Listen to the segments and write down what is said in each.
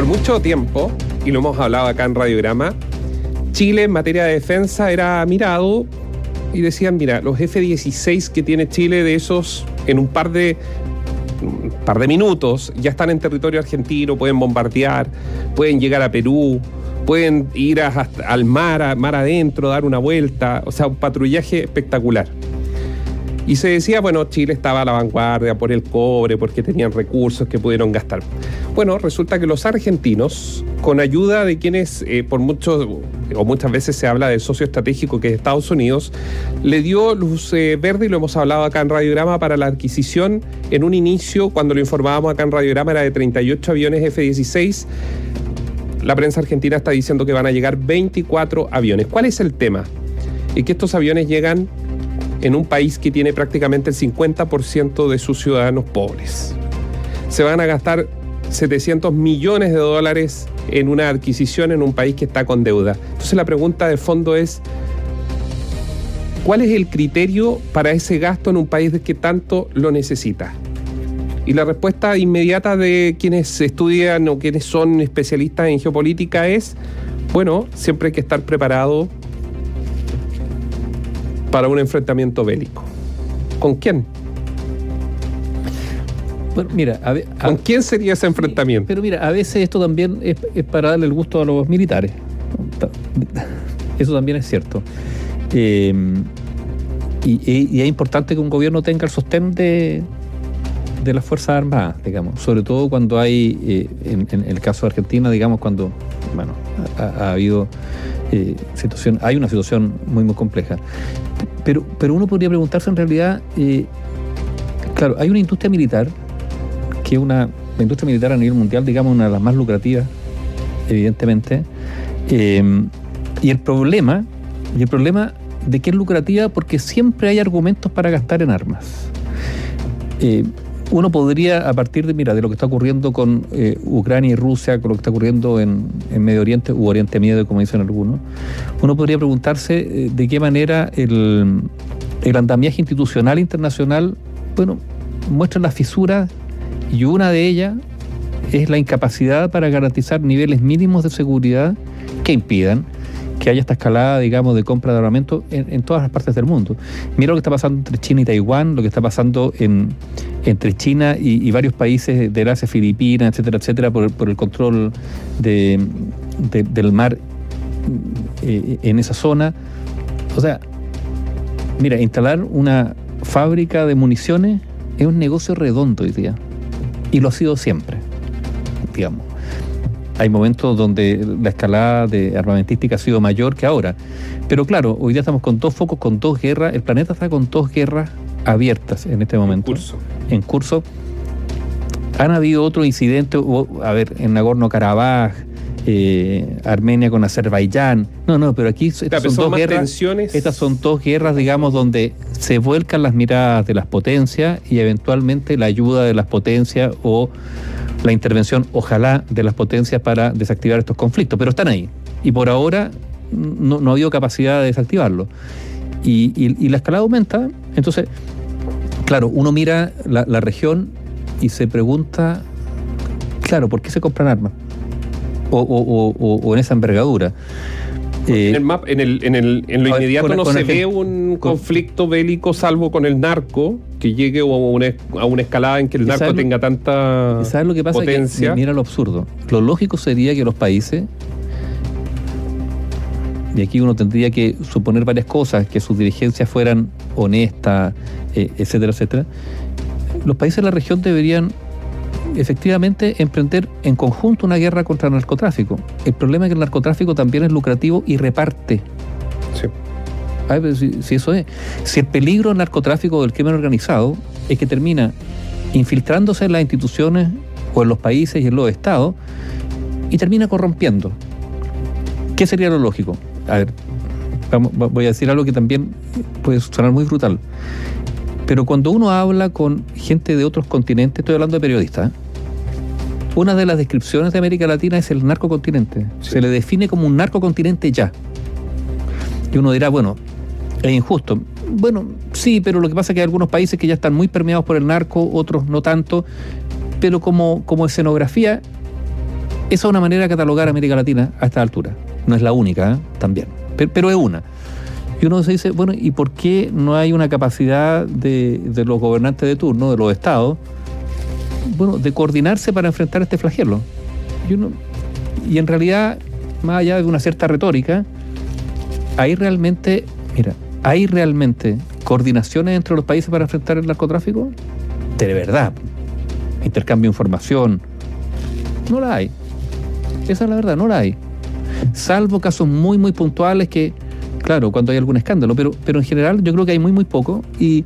por mucho tiempo, y lo hemos hablado acá en Radiograma, Chile en materia de defensa era mirado y decían, mira, los F-16 que tiene Chile de esos en un par de par de minutos ya están en territorio argentino, pueden bombardear, pueden llegar a Perú, pueden ir al mar, mar adentro, dar una vuelta, o sea, un patrullaje espectacular. Y se decía, bueno, Chile estaba a la vanguardia por el cobre, porque tenían recursos que pudieron gastar. Bueno, resulta que los argentinos, con ayuda de quienes eh, por muchos o muchas veces se habla del socio estratégico que es Estados Unidos, le dio luz eh, verde, y lo hemos hablado acá en Radiograma, para la adquisición en un inicio, cuando lo informábamos acá en Radiograma, era de 38 aviones F-16. La prensa argentina está diciendo que van a llegar 24 aviones. ¿Cuál es el tema? Y que estos aviones llegan en un país que tiene prácticamente el 50% de sus ciudadanos pobres. Se van a gastar 700 millones de dólares en una adquisición en un país que está con deuda. Entonces la pregunta de fondo es, ¿cuál es el criterio para ese gasto en un país que tanto lo necesita? Y la respuesta inmediata de quienes estudian o quienes son especialistas en geopolítica es, bueno, siempre hay que estar preparado para un enfrentamiento bélico. ¿Con quién? Bueno, mira, ¿con quién sería ese enfrentamiento? Pero mira, a veces esto también es, para darle el gusto a los militares. Eso también es cierto. Eh, y, es importante que un gobierno tenga el sostén de, de las Fuerzas Armadas, digamos, sobre todo cuando hay, eh, en, el caso de Argentina, digamos, cuando, bueno, ha, habido eh, situación, hay una situación muy, muy compleja. Pero, pero uno podría preguntarse en realidad, claro, hay una industria militar, que es una, la industria militar a nivel mundial, digamos, una de las más lucrativas, evidentemente, y el problema, y el problema de que es lucrativa porque siempre hay argumentos para gastar en armas. Uno podría, a partir de, mira, de lo que está ocurriendo con eh, Ucrania y Rusia, con lo que está ocurriendo en, Medio Oriente, u Oriente Medio, como dicen algunos, uno podría preguntarse eh, de qué manera el, el andamiaje institucional internacional, bueno, muestra las fisuras y una de ellas es la incapacidad para garantizar niveles mínimos de seguridad que impidan que haya esta escalada, digamos, de compra de armamento en, todas las partes del mundo. Mira lo que está pasando entre China y Taiwán, lo que está pasando en, entre China y, varios países del Asia, Filipinas, etcétera, etcétera, por, el control de, del mar eh, en esa zona. O sea, mira, instalar una fábrica de municiones es un negocio redondo hoy día. Y lo ha sido siempre, digamos hay momentos donde la escalada de armamentística ha sido mayor que ahora. Pero claro, hoy día estamos con dos focos, con dos guerras. El planeta está con dos guerras abiertas en este momento. En curso. En curso. Han habido otros incidentes, a ver, en Nagorno-Karabaj, eh, Armenia con Azerbaiyán. No, no, pero aquí estas son dos guerras. Estas son dos guerras, digamos, donde se vuelcan las miradas de las potencias y eventualmente la ayuda de las potencias o la intervención, ojalá, de las potencias para desactivar estos conflictos, pero están ahí. Y por ahora no, ha habido capacidad de desactivarlo. Y, la escalada aumenta, entonces, claro, uno mira la, región y se pregunta, claro, ¿por qué se compran armas? O en esa envergadura en el map, en, el, en, el, en lo inmediato no se ve un conflicto bélico salvo con el narco que llegue a una, a una escalada en que el narco tenga tanta ¿sabes lo que pasa? potencia. mira lo absurdo. Lo lógico sería que los países y aquí uno tendría que suponer varias cosas, que sus dirigencias fueran honestas, eh, etcétera, etcétera. Los países de la región deberían efectivamente emprender en conjunto una guerra contra el narcotráfico. El problema es que el narcotráfico también es lucrativo y reparte. Sí. si, eso es. Si el peligro del narcotráfico del crimen organizado es que termina infiltrándose en las instituciones o en los países y en los estados y termina corrompiendo. ¿Qué sería lo lógico? A ver, voy a decir algo que también puede sonar muy brutal. Pero cuando uno habla con gente de otros continentes, estoy hablando de periodistas, ¿eh? una de las descripciones de América Latina es el narcocontinente. Se le define como un narcocontinente ya. Y uno dirá, bueno, es injusto. Bueno, sí, pero lo que pasa es que hay algunos países que ya están muy permeados por el narco, otros no tanto. Pero como, como escenografía, Esa es una manera de catalogar a América Latina a esta altura. No es la única, ¿eh? también, pero, pero, es una. Y uno se dice, bueno, ¿y por qué no hay una capacidad de, de los gobernantes de turno, de los estados, bueno, de coordinarse para enfrentar este flagelo? Y, uno, y en realidad, más allá de una cierta retórica, hay realmente, mira, ¿hay realmente coordinaciones entre los países para enfrentar el narcotráfico? De verdad. Intercambio de información. No la hay. Esa es la verdad, no la hay. Salvo casos muy, muy puntuales que, claro, cuando hay algún escándalo, pero, pero en general yo creo que hay muy, muy poco y,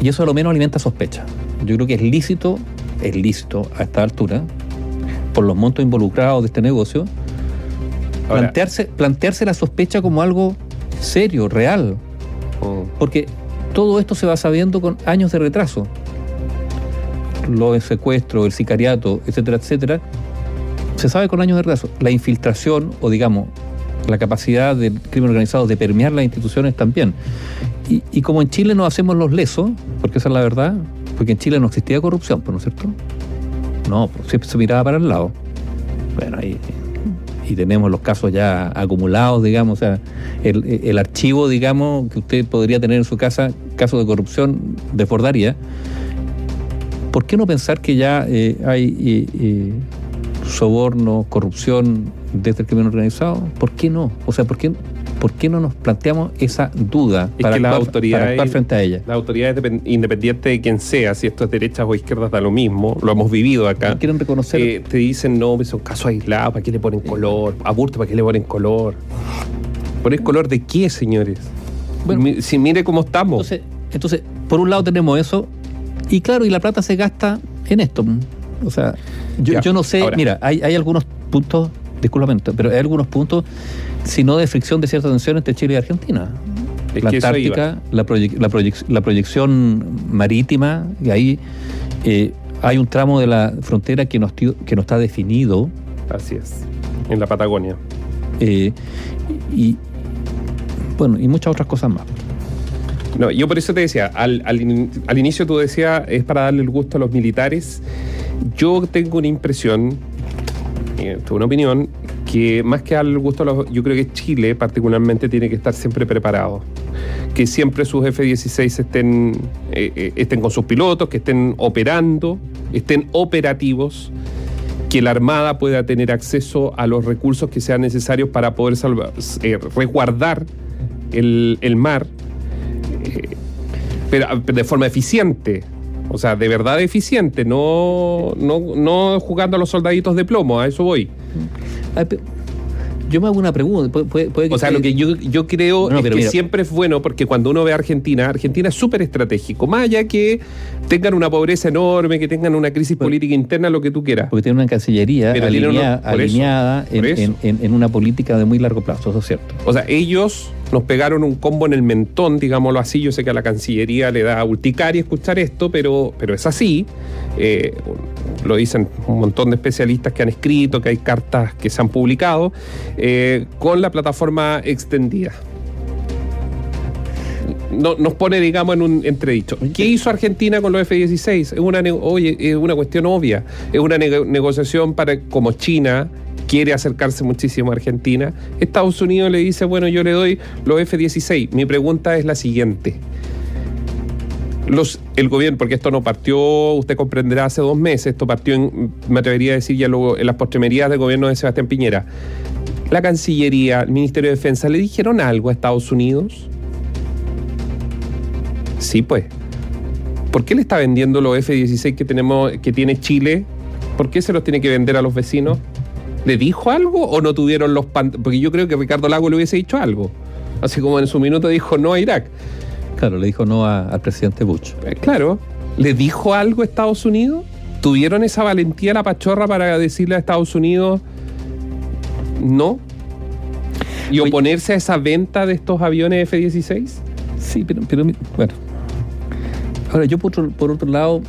y eso a lo menos alimenta sospecha. Yo creo que es lícito, es lícito a esta altura, por los montos involucrados de este negocio, Ahora, plantearse, plantearse la sospecha como algo serio, real. Oh. Porque todo esto se va sabiendo con años de retraso. Los secuestros, el sicariato, etcétera, etcétera, se sabe con años de retraso. La infiltración, o digamos, la capacidad del crimen organizado de permear las instituciones también. Y, y, como en Chile no hacemos los lesos, porque esa es la verdad, porque en Chile no existía corrupción, ¿no es cierto? No, pues siempre se miraba para el lado. Bueno, ahí y tenemos los casos ya acumulados, digamos, o sea, el, el, archivo, digamos, que usted podría tener en su casa, caso de corrupción, desbordaría. ¿Por qué no pensar que ya eh, hay eh, eh, soborno, corrupción desde el crimen organizado? ¿Por qué no? O sea, ¿por qué, ¿por qué no nos planteamos esa duda es para, que actuar, la autoridad para actuar frente a ella? La autoridad independiente de quien sea, si esto es derechas o izquierdas, da lo mismo, lo hemos vivido acá. No quieren reconocer. Eh, te dicen, no, son casos aislados, ¿para qué le ponen color? Aburto, ¿para qué le ponen color? ¿Poner color de qué, señores? Bueno, si mire cómo estamos. Entonces, entonces, por un lado tenemos eso, y claro, y la plata se gasta en esto. O sea, yo, no sé, ahora. mira, hay, hay algunos puntos, discúlpame, pero hay algunos puntos sino de fricción de cierta tensión entre Chile y Argentina. Es la Antártica, la, proyec la, proyec la, proyección marítima, y ahí eh, hay un tramo de la frontera que no, que no está definido. Así es, en la Patagonia. Eh, y bueno, y muchas otras cosas más. No, yo por eso te decía, al, al, al inicio tú decías, es para darle el gusto a los militares. Yo tengo una impresión, una opinión, que más que al gusto, los, yo creo que Chile particularmente tiene que estar siempre preparado. Que siempre sus F-16 estén, eh, estén con sus pilotos, que estén operando, estén operativos, que la Armada pueda tener acceso a los recursos que sean necesarios para poder salvar, eh, resguardar el, el mar, eh, pero de forma eficiente. O sea, de verdad eficiente, no, no, no jugando a los soldaditos de plomo, a eso voy. Yo me hago una pregunta. Puede, puede que o sea, lo que yo, yo creo no, es que mira. siempre es bueno, porque cuando uno ve a Argentina, Argentina es súper estratégico. Más allá que tengan una pobreza enorme, que tengan una crisis pero, política interna, lo que tú quieras. Porque tiene una cancillería alineada, uno, alineada eso, en, en, en, una política de muy largo plazo, eso es cierto. O sea, ellos nos pegaron un combo en el mentón, digámoslo así. Yo sé que a la Cancillería le da urticaria escuchar esto, pero, pero es así. Eh, lo dicen un montón de especialistas que han escrito, que hay cartas que se han publicado, eh, con la plataforma extendida. No, nos pone, digamos, en un entredicho. ¿Qué hizo Argentina con los F-16? Es una, oye, es una cuestión obvia. Es una ne negociación para, como China quiere acercarse muchísimo a Argentina. Estados Unidos le dice, bueno, yo le doy los F-16. Mi pregunta es la siguiente. Los, el gobierno, porque esto no partió, usted comprenderá, hace dos meses, esto partió, en, me atrevería a decir ya luego, en las postremerías del gobierno de Sebastián Piñera. La Cancillería, el Ministerio de Defensa, ¿le dijeron algo a Estados Unidos? Sí, pues. ¿Por qué le está vendiendo los F-16 que, tenemos, que tiene Chile? ¿Por qué se los tiene que vender a los vecinos? ¿Le dijo algo o no tuvieron los Porque yo creo que Ricardo Lago le hubiese dicho algo. Así como en su minuto dijo no a Irak. Claro, le dijo no a, al presidente Bush. Eh, claro. ¿Le dijo algo a Estados Unidos? ¿Tuvieron esa valentía la pachorra para decirle a Estados Unidos no? ¿Y oponerse a esa venta de estos aviones F-16? Sí, pero, pero bueno. Ahora, yo por otro, por otro lado,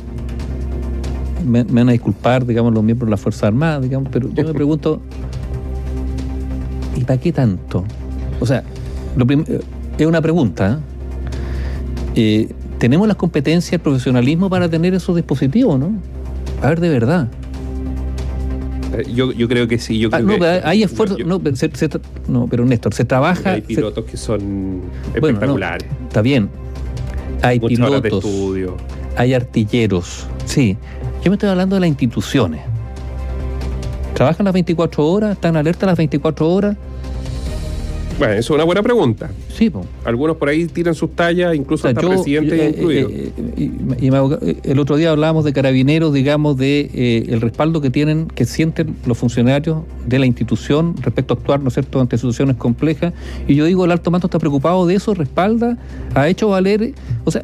me, me, van a disculpar, digamos, los miembros de la Fuerza Armada, digamos, pero yo me pregunto, ¿y para qué tanto? O sea, lo es una pregunta. ¿eh? ¿Tenemos las competencias, el profesionalismo para tener esos dispositivos, no? A ver, de verdad. Eh, Yo, yo creo que sí. Yo Ah, creo no, que- hay esfuerzo. yo- No, pero se- se tra- no, pero Néstor, se trabaja. hay se- pilotos que son Bueno, no, espectaculares. está bien. Hay Muchas horas de pilotos, estudio. hay artilleros. Sí. Yo me estoy hablando de las instituciones. ¿Trabajan las 24 horas? ¿Están alertas las 24 horas? Bueno, eso es una buena pregunta. Sí, po. Algunos por ahí tiran sus tallas, incluso O sea, hasta yo, presidentes eh, incluidos. eh, eh, y- el otro día hablábamos de carabineros, digamos, de el respaldo que tienen, que sienten los funcionarios de la institución respecto a actuar, ¿no es cierto?, ante situaciones complejas. Y yo digo, el alto mando está preocupado de eso, respalda, ha hecho valer, o sea.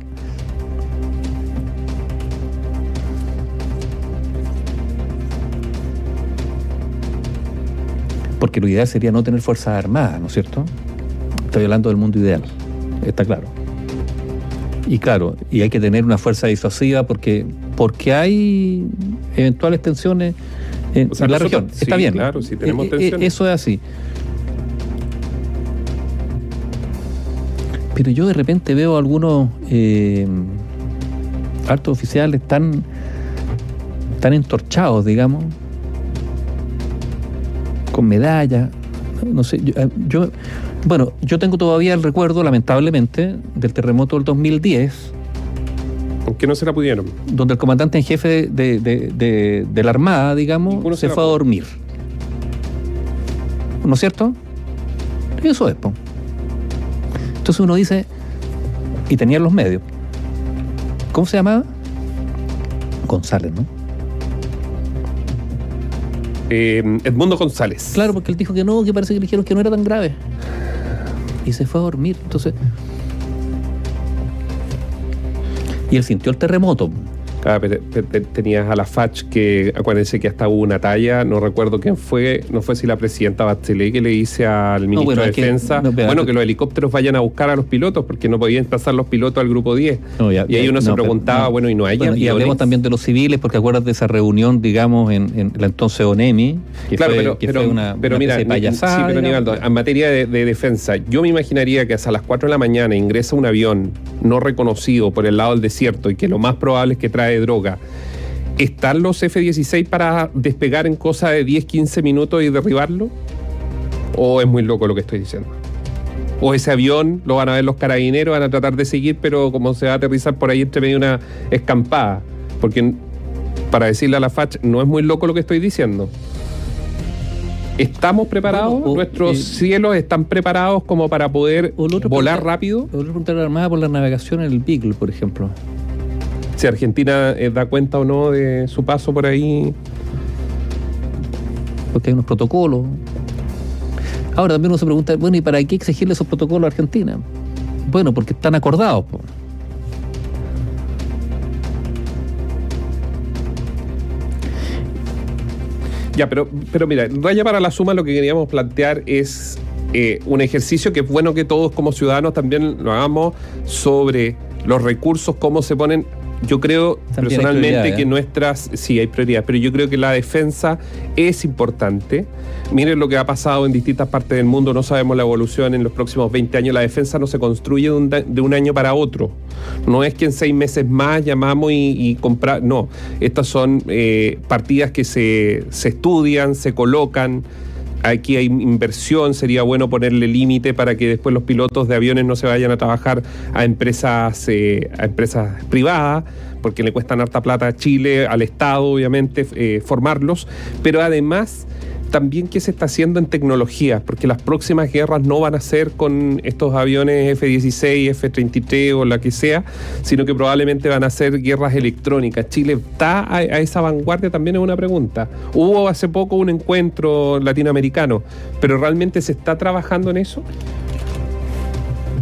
Porque lo ideal sería no tener fuerzas armadas, ¿no es cierto? Estoy hablando del mundo ideal, está claro. Y claro, y hay que tener una fuerza disuasiva porque, porque hay eventuales tensiones en, O sea, en la nosotros- región. sí, Está bien. claro, sí tenemos Eh, eh, tensiones. Eso es así. Pero yo de repente veo algunos eh, altos oficiales tan, tan entorchados, digamos, con medallas. No sé, yo, eh, yo- bueno, yo tengo todavía el recuerdo, lamentablemente, del terremoto del 2010, Aunque no se la pudieron. donde el comandante en jefe de, de- de- de la Armada, digamos, Ninguno se fue a dormir. ¿No es cierto? Eso es, po. Entonces uno dice, y tenían los medios. ¿Cómo se llamaba? González, ¿no? Eh, Edmundo González. Claro, porque él dijo que no, que parece que le dijeron que no era tan grave. Y se fue a dormir. Entonces. Y él sintió el terremoto. Ah, pero- pero- pero tenías a la FACH que, acuérdense que hasta hubo una talla, no recuerdo quién fue, no fue si la presidenta Bachelet que le dice al ministro bueno, de que- Defensa, no, pero- bueno, que los helicópteros vayan a buscar a los pilotos porque no podían pasar los pilotos al grupo 10. No, ya- y ahí uno no, se preguntaba, no. bueno, y no hay Bueno, y hablemos también de los civiles, porque acuérdate de esa reunión, digamos, en, en la entonces ONEMI, que Claro, fue, pero, que pero, fue una, pero una mira, especie de payasada. sí, pero. Nivaldo, en materia de, de defensa, yo me imaginaría que hasta las 4 de la mañana ingresa un avión no reconocido por el lado del desierto y que lo más probable es que trae droga. ¿Están los F-16 para despegar en cosa de 10, 15 minutos y derribarlo? ¿O es muy loco lo que estoy diciendo? ¿O ese avión lo van a ver los carabineros, van a tratar de seguir, pero como se va a aterrizar por ahí entre medio de una escampada? Porque para decirle a la FACH, no es muy loco lo que estoy diciendo. ¿Estamos preparados? Bueno, o- ¿Nuestros eh, cielos están preparados como para poder la volar pregunta- rápido? o la pregunta era armada por la navegación en el Beagle, por ejemplo. Si Argentina eh, da cuenta o no de su paso por ahí. porque hay unos protocolos. Ahora también uno se pregunta, bueno, ¿y para qué exigirle esos protocolos a Argentina? Bueno, porque están acordados. po. Ya, pero, pero mira, raya para la suma lo que queríamos plantear es eh, un ejercicio que es bueno que todos como ciudadanos también lo hagamos sobre los recursos, cómo se ponen. Yo creo También personalmente que ¿eh? nuestras, sí hay prioridades, pero yo creo que la defensa es importante. Miren lo que ha pasado en distintas partes del mundo, no sabemos la evolución en los próximos 20 años. La defensa no se construye de un, de un año para otro. No es que en seis meses más llamamos y, y comprar. No, estas son eh, partidas que se, se estudian, se colocan. Aquí hay inversión, sería bueno ponerle límite para que después los pilotos de aviones no se vayan a trabajar a empresas, eh, a empresas privadas, porque le cuestan harta plata a Chile, al Estado, obviamente, eh, formarlos, pero además también qué se está haciendo en tecnología, porque las próximas guerras no van a ser con estos aviones F-16, F-33 o la que sea, sino que probablemente van a ser guerras electrónicas. ¿Chile está a, a esa vanguardia? También es una pregunta. Hubo hace poco un encuentro latinoamericano, pero ¿realmente se está trabajando en eso?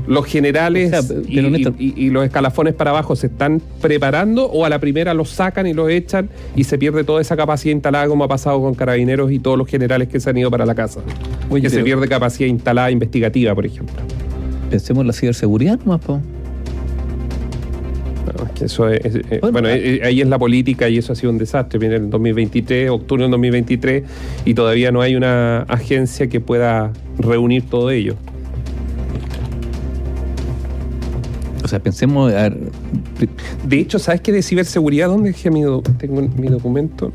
¿Los generales O sea, y, los escalafones para abajo se están preparando o a la primera los sacan y los echan y se pierde toda esa capacidad instalada como ha pasado con carabineros y todos los generales que se han ido para la casa? Oye, que se pierde capacidad instalada investigativa, por ejemplo. Pensemos en la ciberseguridad nomás, po. No, es que eso es- es- Bueno, bueno, ah. eh, ahí es la política y eso ha sido un desastre. Viene el 2023, octubre del 2023, y todavía no hay una agencia que pueda reunir todo ello. O sea, pensemos, De hecho, ¿sabes qué de ciberseguridad? ¿Dónde dejé mi, tengo mi documento?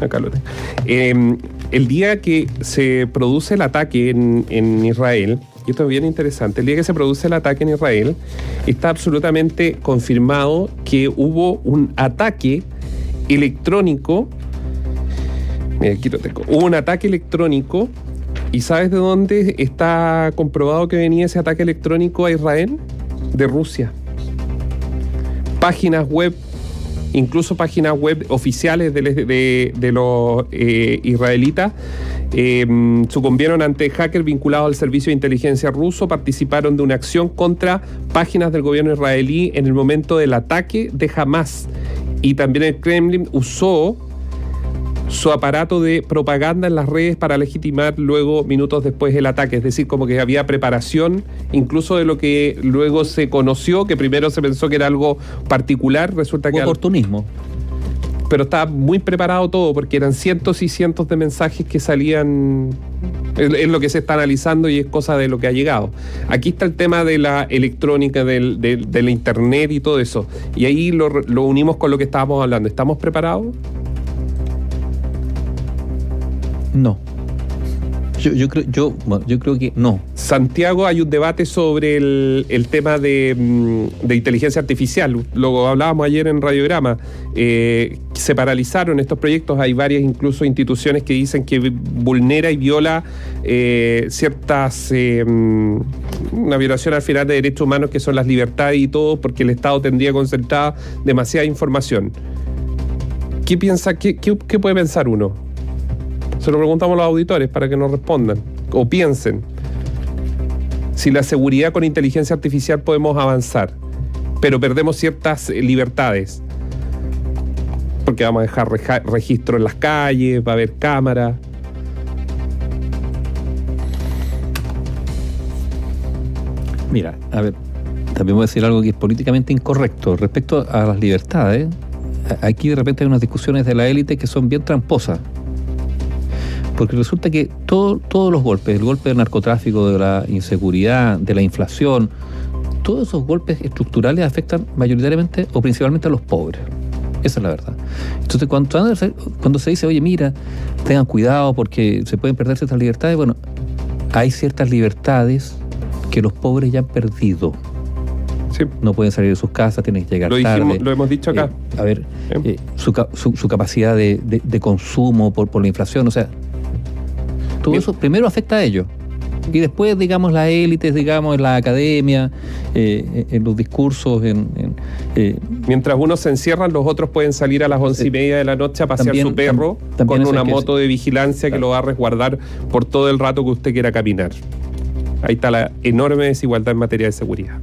acá lo tengo. Eh, el día que se produce el ataque en, en Israel, y esto es bien interesante, el día que se produce el ataque en Israel, está absolutamente confirmado que hubo un ataque electrónico. Mira, aquí lo tengo. Hubo un ataque electrónico. ¿Y sabes de dónde está comprobado que venía ese ataque electrónico a Israel? De Rusia. Páginas web, incluso páginas web oficiales de, de- los eh, israelitas, eh, sucumbieron ante hackers vinculados al servicio de inteligencia ruso, participaron de una acción contra páginas del gobierno israelí en el momento del ataque de Hamas. Y también el Kremlin usó su aparato de propaganda en las redes para legitimar luego, minutos después, el ataque. Es decir, como que había preparación, incluso de lo que luego se conoció, que primero se pensó que era algo particular, resulta que... al- Oportunismo. pero estaba muy preparado todo porque eran cientos y cientos de mensajes que salían. Es, lo que se está analizando y es cosa de lo que ha llegado. Aquí está el tema de la electrónica, del, del- de la internet y todo eso. Y ahí lo, lo unimos con lo que estábamos hablando. ¿Estamos preparados? No. Yo, yo creo, yo, bueno, yo creo que no. Santiago, hay un debate sobre el, el tema de, mm, de inteligencia artificial. Lo hablábamos ayer en Radiograma. Eh, se paralizaron estos proyectos. Hay varias incluso instituciones que dicen que vulnera y viola eh, ciertas. eh, mm, una violación al final de derechos humanos que son las libertades y todo, porque el Estado tendría concentrada demasiada información. ¿Qué piensa? ¿Qué, qué, qué puede pensar uno? Se lo preguntamos a los auditores para que nos respondan o piensen. Si la seguridad con inteligencia artificial podemos avanzar, pero perdemos ciertas eh, libertades. Porque vamos a dejar registro en las calles, va a haber cámaras. Mira, a ver, también voy a decir algo que es políticamente incorrecto respecto a las libertades. Aquí de repente hay unas discusiones de la élite que son bien tramposas. Porque resulta que todo- todos los golpes, el golpe del narcotráfico, de la inseguridad, de la inflación, todos esos golpes estructurales afectan mayoritariamente o principalmente a los pobres. Esa es la verdad. Entonces, cuando, cuando se dice, oye, mira, tengan cuidado porque se pueden perder ciertas libertades, bueno, hay ciertas libertades que los pobres ya han perdido. Sí, No pueden salir de sus casas, tienen que llegar lo, tarde. dijimos, lo hemos dicho acá. Eh, a ver, eh, su, ca- su- su capacidad de, de- de consumo por, por la inflación, o sea, todo Bien. eso primero afecta a ellos. Y después, digamos, las élites, digamos, en la academia, eh, en los discursos, en, en, eh, Mientras unos se encierran, los otros pueden salir a las once y media de la noche a pasear También- su perro tam- con una moto de vigilancia que lo va a resguardar por todo el rato que usted quiera caminar. Ahí está la enorme desigualdad en materia de seguridad.